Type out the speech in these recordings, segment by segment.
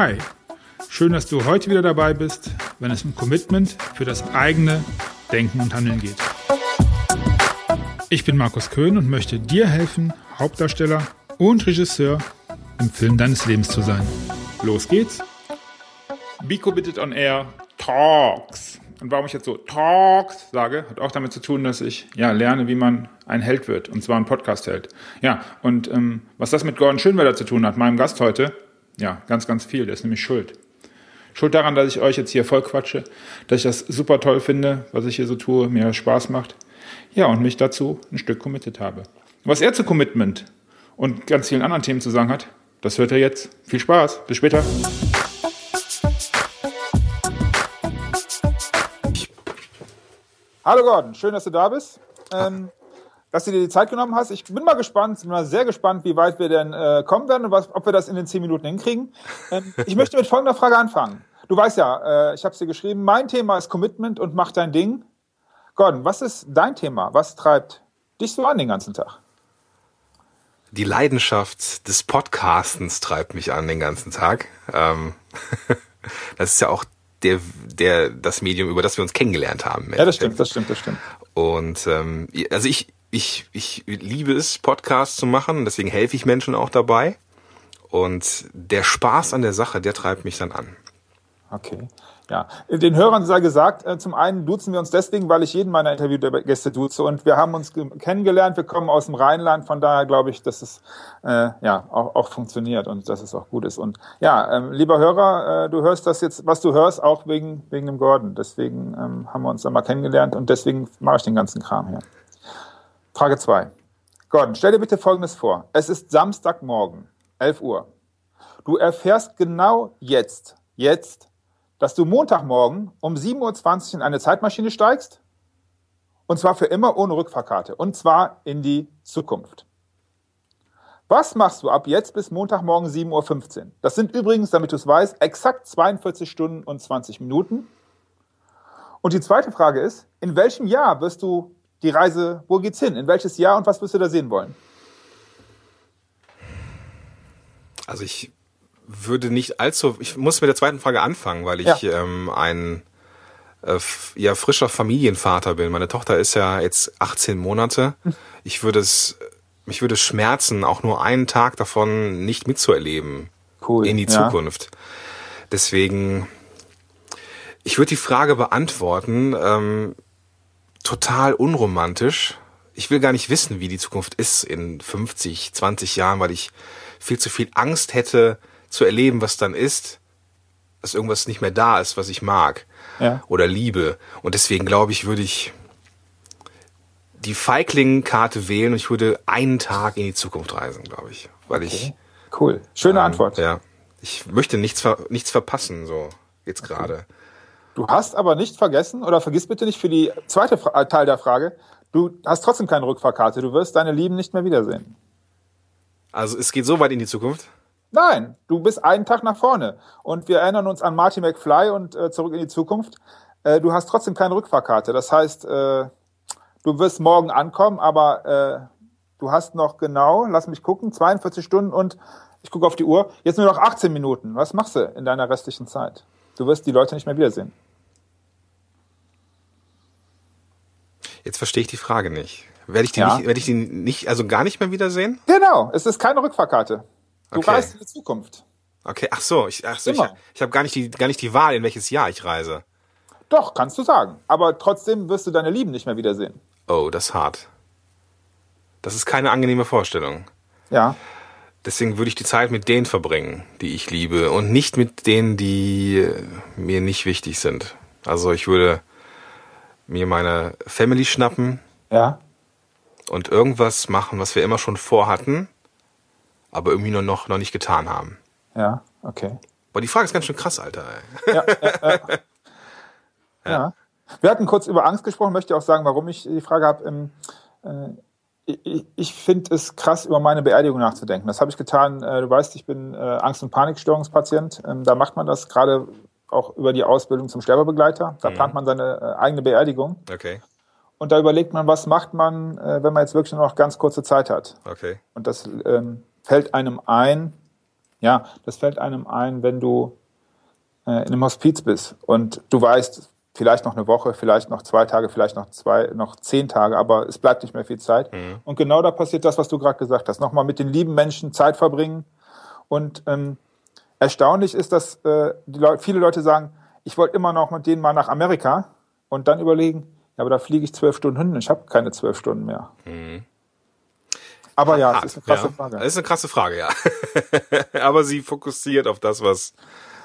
Hi, schön, dass du heute wieder dabei bist, wenn es um Commitment für das eigene Denken und Handeln geht. Ich bin Markus Köhn und möchte dir helfen, Hauptdarsteller und Regisseur im Film deines Lebens zu sein. Los geht's! Be Committed on Air Talks. Und warum ich jetzt so Talks sage, hat auch damit zu tun, dass ich ja lerne, wie man ein Held wird, und zwar ein Podcast-Held. Ja, und ähm, was das mit Gordon Schönwelder zu tun hat, meinem Gast heute, ja, ganz, ganz viel. Der ist nämlich schuld. Schuld daran, dass ich euch jetzt hier voll quatsche, dass ich das super toll finde, was ich hier so tue, mir Spaß macht. Ja, und mich dazu ein Stück committed habe. Was er zu Commitment und ganz vielen anderen Themen zu sagen hat, das hört er jetzt. Viel Spaß. Bis später. Hallo Gordon, schön, dass du da bist. Ähm, dass du dir die Zeit genommen hast. Ich bin mal gespannt, bin mal sehr gespannt, wie weit wir denn äh, kommen werden und was, ob wir das in den zehn Minuten hinkriegen. Ähm, ich möchte mit folgender Frage anfangen. Du weißt ja, äh, ich habe es dir geschrieben, mein Thema ist Commitment und mach dein Ding. Gordon, was ist dein Thema? Was treibt dich so an den ganzen Tag? Die Leidenschaft des Podcastens treibt mich an den ganzen Tag. Ähm, das ist ja auch der, der, das Medium, über das wir uns kennengelernt haben. Ja, das stimmt, das stimmt, das stimmt. Und ähm, also ich, ich, ich liebe es, Podcasts zu machen, deswegen helfe ich Menschen auch dabei. Und der Spaß an der Sache, der treibt mich dann an. Okay. Ja, den Hörern sei gesagt, äh, zum einen duzen wir uns deswegen, weil ich jeden meiner Interviewgäste duze und wir haben uns kennengelernt, wir kommen aus dem Rheinland, von daher glaube ich, dass es äh, ja auch, auch funktioniert und dass es auch gut ist. Und ja, ähm, lieber Hörer, äh, du hörst das jetzt, was du hörst, auch wegen, wegen dem Gordon. Deswegen ähm, haben wir uns dann mal kennengelernt und deswegen mache ich den ganzen Kram hier. Frage 2. Gordon, stell dir bitte Folgendes vor. Es ist Samstagmorgen, 11 Uhr. Du erfährst genau jetzt, jetzt, dass du Montagmorgen um 7.20 Uhr in eine Zeitmaschine steigst. Und zwar für immer ohne Rückfahrkarte. Und zwar in die Zukunft. Was machst du ab jetzt bis Montagmorgen 7.15 Uhr? Das sind übrigens, damit du es weißt, exakt 42 Stunden und 20 Minuten. Und die zweite Frage ist, in welchem Jahr wirst du die Reise, wo geht's hin? In welches Jahr und was wirst du da sehen wollen? Also ich würde nicht allzu, ich muss mit der zweiten Frage anfangen, weil ich ja. ähm, ein äh, ja frischer Familienvater bin. Meine Tochter ist ja jetzt 18 Monate. Ich würde es, mich würde schmerzen, auch nur einen Tag davon nicht mitzuerleben cool. in die ja. Zukunft. Deswegen, ich würde die Frage beantworten. Ähm, total unromantisch. Ich will gar nicht wissen, wie die Zukunft ist in 50, 20 Jahren, weil ich viel zu viel Angst hätte zu erleben, was dann ist, dass irgendwas nicht mehr da ist, was ich mag ja. oder liebe. Und deswegen glaube ich, würde ich die Feigling-Karte wählen und ich würde einen Tag in die Zukunft reisen, glaube ich, weil okay. ich cool, schöne ähm, Antwort. Ja, ich möchte nichts nichts verpassen so jetzt okay. Du hast aber nicht vergessen, oder vergiss bitte nicht für die zweite Fra äh, Teil der Frage, du hast trotzdem keine Rückfahrkarte. Du wirst deine Lieben nicht mehr wiedersehen. Also es geht so weit in die Zukunft? Nein, du bist einen Tag nach vorne. Und wir erinnern uns an Marty McFly und äh, zurück in die Zukunft. Äh, du hast trotzdem keine Rückfahrkarte. Das heißt, äh, du wirst morgen ankommen, aber äh, du hast noch genau, lass mich gucken, 42 Stunden und ich gucke auf die Uhr, jetzt nur noch 18 Minuten. Was machst du in deiner restlichen Zeit? Du wirst die Leute nicht mehr wiedersehen. Jetzt verstehe ich die Frage nicht. Werde ich die, ja. nicht, werde ich die nicht, also gar nicht mehr wiedersehen? Genau, es ist keine Rückfahrkarte. Du okay. reist in die Zukunft. Okay, ach so, ich, ach so, ich, ich habe gar nicht die, gar nicht die Wahl, in welches Jahr ich reise. Doch, kannst du sagen. Aber trotzdem wirst du deine Lieben nicht mehr wiedersehen. Oh, das ist hart. Das ist keine angenehme Vorstellung. Ja. Deswegen würde ich die Zeit mit denen verbringen, die ich liebe und nicht mit denen, die mir nicht wichtig sind. Also ich würde mir meine Family schnappen. Ja. Und irgendwas machen, was wir immer schon vorhatten, aber irgendwie nur noch, noch nicht getan haben. Ja, okay. Aber die Frage ist ganz schön krass, Alter. Ja, ja, ja. ja. Wir hatten kurz über Angst gesprochen, möchte auch sagen, warum ich die Frage habe. Ähm, äh, ich, ich finde es krass, über meine Beerdigung nachzudenken. Das habe ich getan. Äh, du weißt, ich bin äh, Angst- und Panikstörungspatient. Ähm, da macht man das gerade auch über die Ausbildung zum Sterbebegleiter. Da mhm. plant man seine äh, eigene Beerdigung. Okay. Und da überlegt man, was macht man, wenn man jetzt wirklich nur noch ganz kurze Zeit hat. Okay. Und das ähm, fällt einem ein, Ja, das fällt einem ein, wenn du äh, in einem Hospiz bist und du weißt, vielleicht noch eine Woche, vielleicht noch zwei Tage, vielleicht noch zwei, noch zehn Tage, aber es bleibt nicht mehr viel Zeit. Mhm. Und genau da passiert das, was du gerade gesagt hast. Nochmal mit den lieben Menschen Zeit verbringen. Und ähm, erstaunlich ist, dass äh, Leute, viele Leute sagen, ich wollte immer noch mit denen mal nach Amerika und dann überlegen, ja, aber da fliege ich zwölf Stunden hin, ich habe keine zwölf Stunden mehr. Mhm. Aber ja, das ist eine krasse ja, Frage. Das ist eine krasse Frage, ja. aber sie fokussiert auf das, was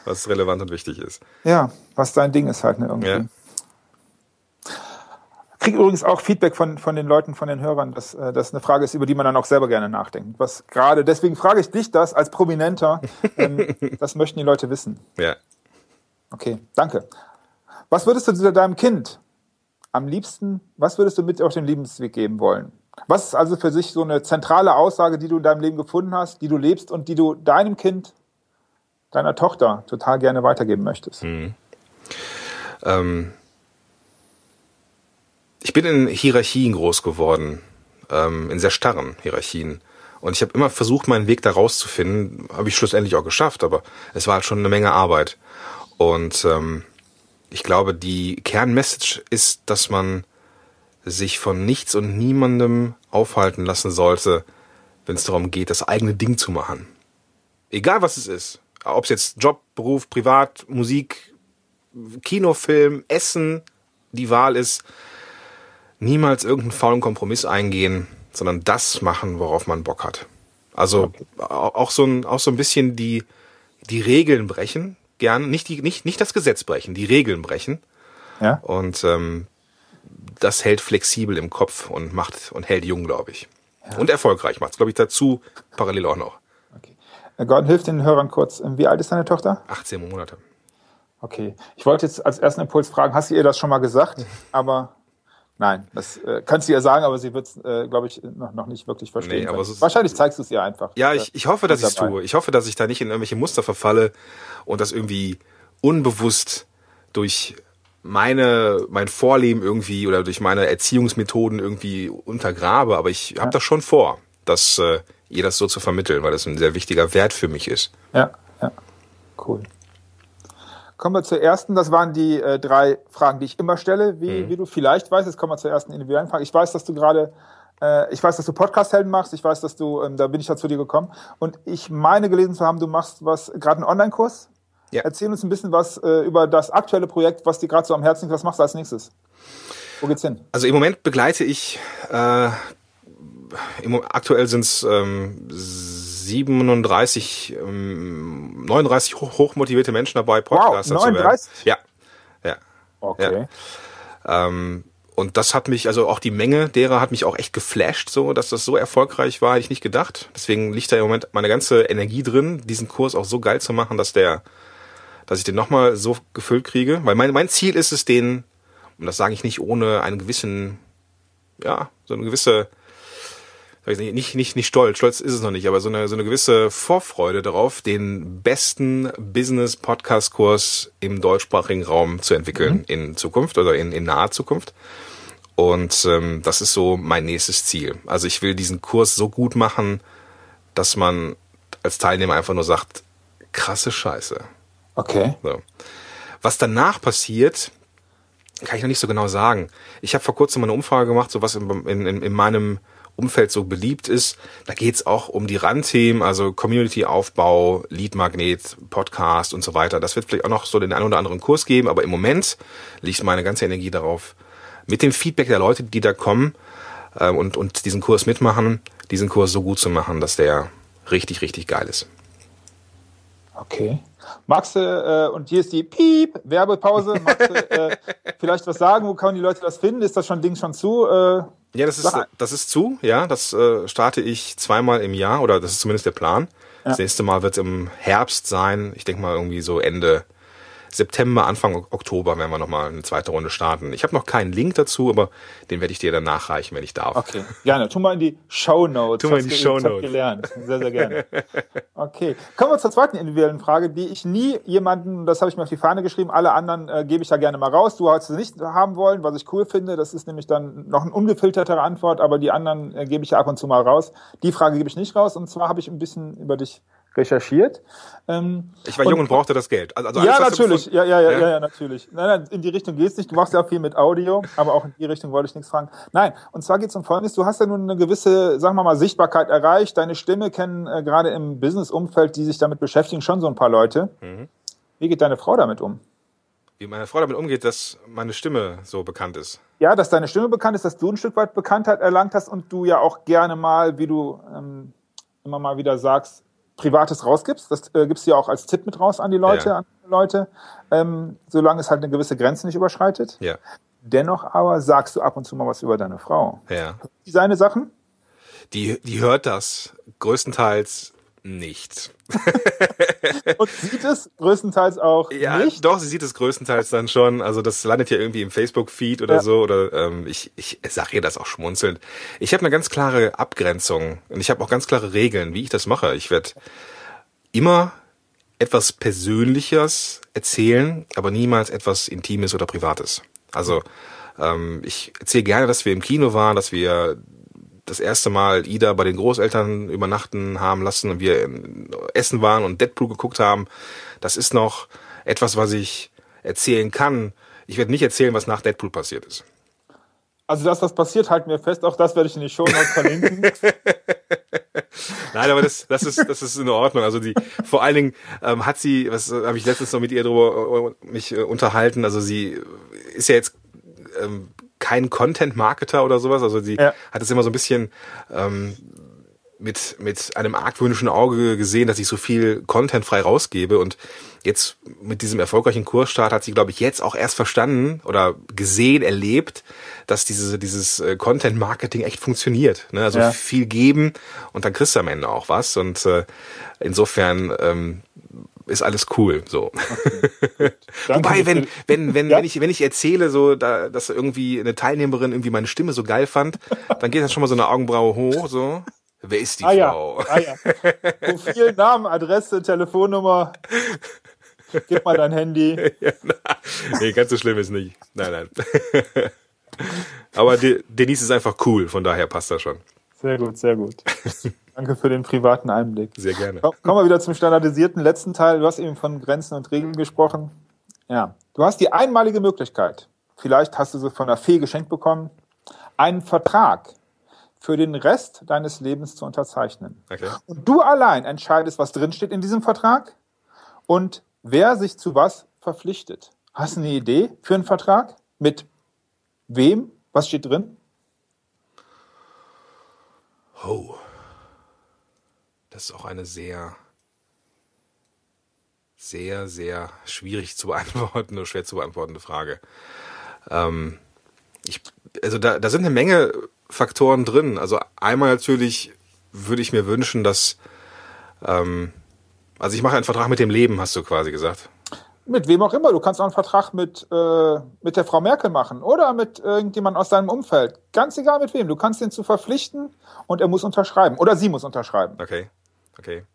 was relevant und wichtig ist. Ja, was dein Ding ist halt ne, irgendwie. Ja. Kriege übrigens auch Feedback von, von den Leuten, von den Hörern, dass äh, das eine Frage ist, über die man dann auch selber gerne nachdenkt. Was gerade, deswegen frage ich dich das als Prominenter. Ähm, das möchten die Leute wissen. Ja. Okay, danke. Was würdest du deinem Kind am liebsten, was würdest du mit auf den Lebensweg geben wollen? Was ist also für sich so eine zentrale Aussage, die du in deinem Leben gefunden hast, die du lebst und die du deinem Kind deiner Tochter total gerne weitergeben möchtest? Mhm. Ähm, ich bin in Hierarchien groß geworden, ähm, in sehr starren Hierarchien. Und ich habe immer versucht, meinen Weg da rauszufinden. Habe ich schlussendlich auch geschafft, aber es war halt schon eine Menge Arbeit. Und ähm, ich glaube, die Kernmessage ist, dass man sich von nichts und niemandem aufhalten lassen sollte, wenn es darum geht, das eigene Ding zu machen. Egal was es ist ob es jetzt Job, Beruf, Privat, Musik, Kinofilm, Essen die Wahl ist, niemals irgendeinen faulen Kompromiss eingehen, sondern das machen, worauf man Bock hat. Also auch so ein, auch so ein bisschen die, die Regeln brechen, gern, nicht, die, nicht, nicht das Gesetz brechen, die Regeln brechen. Ja. Und ähm, das hält flexibel im Kopf und macht und hält jung, glaube ich. Ja. Und erfolgreich macht es, glaube ich, dazu parallel auch noch. Gordon, hilf den Hörern kurz. Wie alt ist deine Tochter? 18 Monate. Okay. Ich wollte jetzt als ersten Impuls fragen, hast du ihr das schon mal gesagt? Aber nein, das äh, kannst du ihr sagen, aber sie wird es, äh, glaube ich, noch, noch nicht wirklich verstehen. Nee, aber Wahrscheinlich zeigst du es ihr einfach. Ja, ich, ich hoffe, dass ich es tue. Ich hoffe, dass ich da nicht in irgendwelche Muster verfalle und das irgendwie unbewusst durch meine mein Vorleben irgendwie oder durch meine Erziehungsmethoden irgendwie untergrabe, aber ich habe ja. das schon vor, dass äh, ihr das so zu vermitteln, weil das ein sehr wichtiger Wert für mich ist. Ja, ja. Cool. Kommen wir zur ersten. Das waren die äh, drei Fragen, die ich immer stelle. Wie, mhm. wie du vielleicht weißt, jetzt kommen wir zur ersten individuellen Frage. Ich weiß, dass du gerade, äh, ich weiß, dass du Podcast-Helden machst. Ich weiß, dass du, ähm, da bin ich ja zu dir gekommen. Und ich meine gelesen zu haben, du machst was, gerade einen Online-Kurs. Ja. Erzähl uns ein bisschen was äh, über das aktuelle Projekt, was dir gerade so am Herzen liegt. Was machst du als nächstes? Wo geht's hin? Also im Moment begleite ich äh, im, aktuell sind es ähm, 37, ähm, 39 hoch, hochmotivierte Menschen dabei, Podcaster wow, 39? zu werden. Ja. Ja. Okay. Ja. Ähm, und das hat mich, also auch die Menge derer hat mich auch echt geflasht, so, dass das so erfolgreich war, hätte ich nicht gedacht. Deswegen liegt da im Moment meine ganze Energie drin, diesen Kurs auch so geil zu machen, dass der, dass ich den nochmal so gefüllt kriege. Weil mein, mein Ziel ist es, den, und das sage ich nicht ohne einen gewissen, ja, so eine gewisse nicht, nicht, nicht stolz, stolz ist es noch nicht, aber so eine, so eine gewisse Vorfreude darauf, den besten Business-Podcast-Kurs im deutschsprachigen Raum zu entwickeln mhm. in Zukunft oder in, in naher Zukunft. Und ähm, das ist so mein nächstes Ziel. Also ich will diesen Kurs so gut machen, dass man als Teilnehmer einfach nur sagt, krasse Scheiße. Okay. So. Was danach passiert, kann ich noch nicht so genau sagen. Ich habe vor kurzem mal eine Umfrage gemacht, so was in, in, in meinem Umfeld so beliebt ist. Da geht's auch um die Randthemen, also Community-Aufbau, Lead-Magnet, Podcast und so weiter. Das wird vielleicht auch noch so den einen oder anderen Kurs geben, aber im Moment liegt meine ganze Energie darauf, mit dem Feedback der Leute, die da kommen äh, und, und diesen Kurs mitmachen, diesen Kurs so gut zu machen, dass der richtig, richtig geil ist. Okay. Magst du, äh, und hier ist die Piep, Werbepause, magst du äh, vielleicht was sagen, wo können die Leute das finden? Ist das schon Ding schon zu? Äh, ja, das ist, das ist zu, ja. Das äh, starte ich zweimal im Jahr oder das ist zumindest der Plan. Ja. Das nächste Mal wird es im Herbst sein. Ich denke mal irgendwie so Ende September, Anfang Oktober werden wir nochmal eine zweite Runde starten. Ich habe noch keinen Link dazu, aber den werde ich dir dann nachreichen, wenn ich darf. Okay, gerne. Tu mal in die Show Notes. Tu mal in die Show Notes. gelernt. Sehr, sehr gerne. Okay, kommen wir zur zweiten individuellen Frage, die ich nie jemanden, das habe ich mir auf die Fahne geschrieben, alle anderen äh, gebe ich da gerne mal raus. Du hast es nicht haben wollen, was ich cool finde. Das ist nämlich dann noch eine ungefiltertere Antwort, aber die anderen äh, gebe ich ja ab und zu mal raus. Die Frage gebe ich nicht raus. Und zwar habe ich ein bisschen über dich recherchiert. Ähm, ich war jung und, brauchte das Geld. Also, also ja, natürlich. Ja, ja, ja, ja, ja, natürlich. Nein, nein, in die Richtung geht's nicht. Du machst ja auch viel mit Audio, aber auch in die Richtung wollte ich nichts fragen. Nein, und zwar geht's um Folgendes. Du hast ja nun eine gewisse, sagen wir mal, Sichtbarkeit erreicht. Deine Stimme kennen äh, gerade im Business-Umfeld, die sich damit beschäftigen, schon so ein paar Leute. Mhm. Wie geht deine Frau damit um? Wie meine Frau damit umgeht, dass meine Stimme so bekannt ist. Ja, dass deine Stimme bekannt ist, dass du ein Stück weit Bekanntheit erlangt hast und du ja auch gerne mal, wie du ähm, immer mal wieder sagst, Privates rausgibst. Das äh, gibst du ja auch als Tipp mit raus an die Leute, ja. an die Leute, ähm, solange es halt eine gewisse Grenze nicht überschreitet. Ja. Dennoch aber sagst du ab und zu mal was über deine Frau. Ja. Die seine Sachen? Die, die hört das größtenteils nicht. und sieht es größtenteils auch ja, nicht? Doch, sie sieht es größtenteils dann schon. Also das landet ja irgendwie im Facebook-Feed oder ja. so. Oder ähm, ich, ich sage ihr das auch schmunzelnd. Ich habe eine ganz klare Abgrenzung und ich habe auch ganz klare Regeln, wie ich das mache. Ich werde immer etwas Persönliches erzählen, aber niemals etwas Intimes oder Privates. Also ähm, ich erzähle gerne, dass wir im Kino waren, dass wir das erste Mal Ida bei den Großeltern übernachten haben lassen und wir essen waren und Deadpool geguckt haben. Das ist noch etwas, was ich erzählen kann. Ich werde nicht erzählen, was nach Deadpool passiert ist. Also das, was passiert, halten wir fest. Auch das werde ich in die Show Notes verlinken. Nein, aber das, das ist, das ist in Ordnung. Also die, vor allen Dingen ähm, hat sie, was habe ich letztens noch mit ihr drüber äh, mich äh, unterhalten. Also sie ist ja jetzt ähm, kein Content-Marketer oder sowas. Also sie ja. hat es immer so ein bisschen ähm, mit, mit einem argwöhnischen Auge gesehen, dass ich so viel Content frei rausgebe. Und jetzt mit diesem erfolgreichen Kursstart hat sie, glaube ich, jetzt auch erst verstanden oder gesehen, erlebt, dass diese, dieses äh, Content-Marketing echt funktioniert. Ne? Also ja. viel geben und dann kriegst du am Ende auch was. Und äh, insofern ähm, ist alles cool. So. Okay. Wobei, wenn, wenn, wenn, ja? wenn ich, wenn ich erzähle, so, da, dass irgendwie eine Teilnehmerin irgendwie meine Stimme so geil fand, dann geht das schon mal so eine Augenbraue hoch, so. Wer ist die ah, Frau? Ja. Ah, ja. Profil, Namen, Adresse, Telefonnummer. Gib mal dein Handy. Ja, na, nee, ganz so schlimm ist nicht. Nein, nein. Aber Denise ist einfach cool, von daher passt das schon. Sehr gut, sehr gut. Danke für den privaten Einblick. Sehr gerne. Kommen wir wieder zum standardisierten letzten Teil. Du hast eben von Grenzen und Regeln gesprochen. Ja, du hast die einmalige Möglichkeit, vielleicht hast du sie von der Fee geschenkt bekommen, einen Vertrag für den Rest deines Lebens zu unterzeichnen. Okay. Und du allein entscheidest, was drinsteht in diesem Vertrag und wer sich zu was verpflichtet. Hast du eine Idee für einen Vertrag? Mit wem? Was steht drin? Oh. Das ist auch eine sehr, sehr, sehr schwierig zu beantworten oder schwer zu beantwortende Frage. Ähm, ich, also da, da sind eine Menge Faktoren drin. Also einmal natürlich würde ich mir wünschen, dass, ähm, also ich mache einen Vertrag mit dem Leben, hast du quasi gesagt. Mit wem auch immer. Du kannst auch einen Vertrag mit, äh, mit der Frau Merkel machen oder mit irgendjemandem aus deinem Umfeld. Ganz egal mit wem. Du kannst ihn zu verpflichten und er muss unterschreiben. Oder sie muss unterschreiben. Okay. Okay.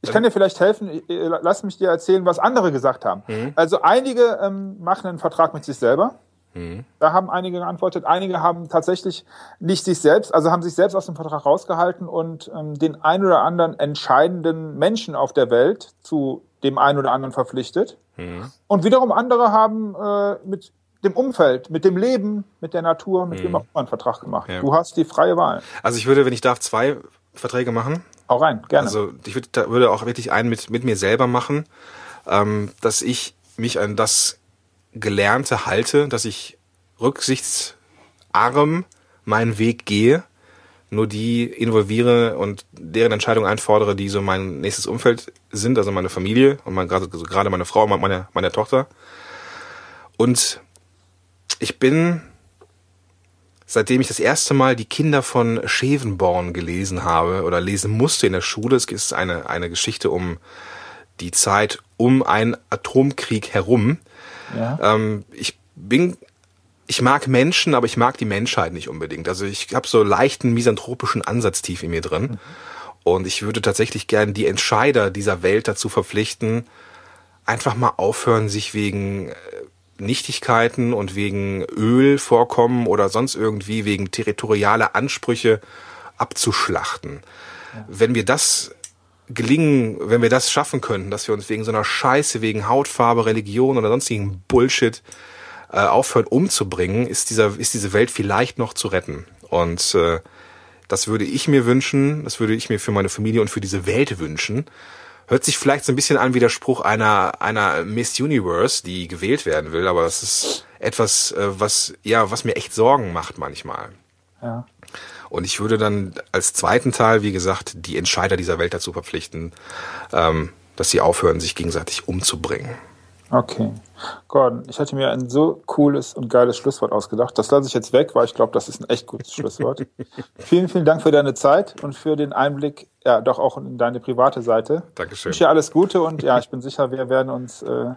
Ich kann dir vielleicht helfen, lass mich dir erzählen, was andere gesagt haben. Mhm. Also einige ähm, machen einen Vertrag mit sich selber. Mhm. Da haben einige geantwortet. Einige haben tatsächlich nicht sich selbst, also haben sich selbst aus dem Vertrag rausgehalten und ähm, den ein oder anderen entscheidenden Menschen auf der Welt zu dem einen oder anderen verpflichtet. Mhm. Und wiederum andere haben äh, mit dem Umfeld, mit dem Leben, mit der Natur, mit mhm. wem auch immer einen Vertrag gemacht. Ja. Du hast die freie Wahl. Also ich würde, wenn ich darf, zwei Verträge machen. Auch rein, gerne. Also ich würde, da würde auch wirklich einen mit, mit mir selber machen, ähm, dass ich mich an das Gelernte halte, dass ich rücksichtsarm meinen Weg gehe, nur die involviere und deren Entscheidung einfordere, die so mein nächstes Umfeld sind, also meine Familie und mein, gerade, also gerade meine Frau und meine, meine Tochter. Und ich bin seitdem ich das erste Mal die Kinder von Schevenborn gelesen habe oder lesen musste in der Schule. Es ist eine, eine Geschichte um die Zeit um einen Atomkrieg herum. Ja. Ähm, ich bin, ich mag Menschen, aber ich mag die Menschheit nicht unbedingt. Also ich habe so leichten misanthropischen Ansatz tief in mir drin. Mhm. Und ich würde tatsächlich gern die Entscheider dieser Welt dazu verpflichten, einfach mal aufhören, sich wegen äh, Nichtigkeiten und wegen Ölvorkommen oder sonst irgendwie wegen territorialer Ansprüche abzuschlachten. ja. wenn wir das gelingen, wenn wir das schaffen könnten, dass wir uns wegen so einer Scheiße, wegen Hautfarbe, Religion oder sonstigen Bullshit äh, aufhören umzubringen, ist dieser, ist diese Welt vielleicht noch zu retten. Und äh, das würde ich mir wünschen, das würde ich mir für meine Familie und für diese Welt wünschen. Hört sich vielleicht so ein bisschen an wie der Spruch einer, einer Miss Universe, die gewählt werden will, aber das ist etwas, äh, was, ja, was mir echt Sorgen macht manchmal. Ja. Und ich würde dann als zweiten Teil, wie gesagt, die Entscheider dieser Welt dazu verpflichten, ähm, dass sie aufhören, sich gegenseitig umzubringen. Okay. Gordon, ich hatte mir ein so cooles und geiles Schlusswort ausgedacht. Das lasse ich jetzt weg, weil ich glaube, das ist ein echt gutes Schlusswort. vielen, vielen Dank für deine Zeit und für den Einblick, ja, doch auch in deine private Seite. Dankeschön. Ich wünsche dir alles Gute und ja, ich bin sicher, wir werden uns äh,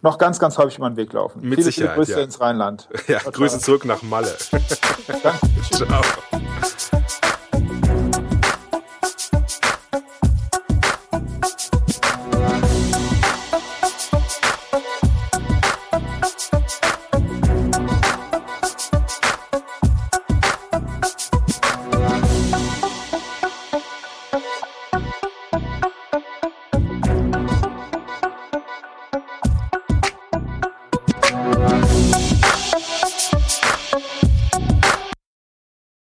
noch ganz, ganz häufig über den Weg laufen. Mit viele, Sicherheit. Viele Grüße ja. ins Rheinland. Ja, Grüße zurück nach Malle. Danke. Ciao.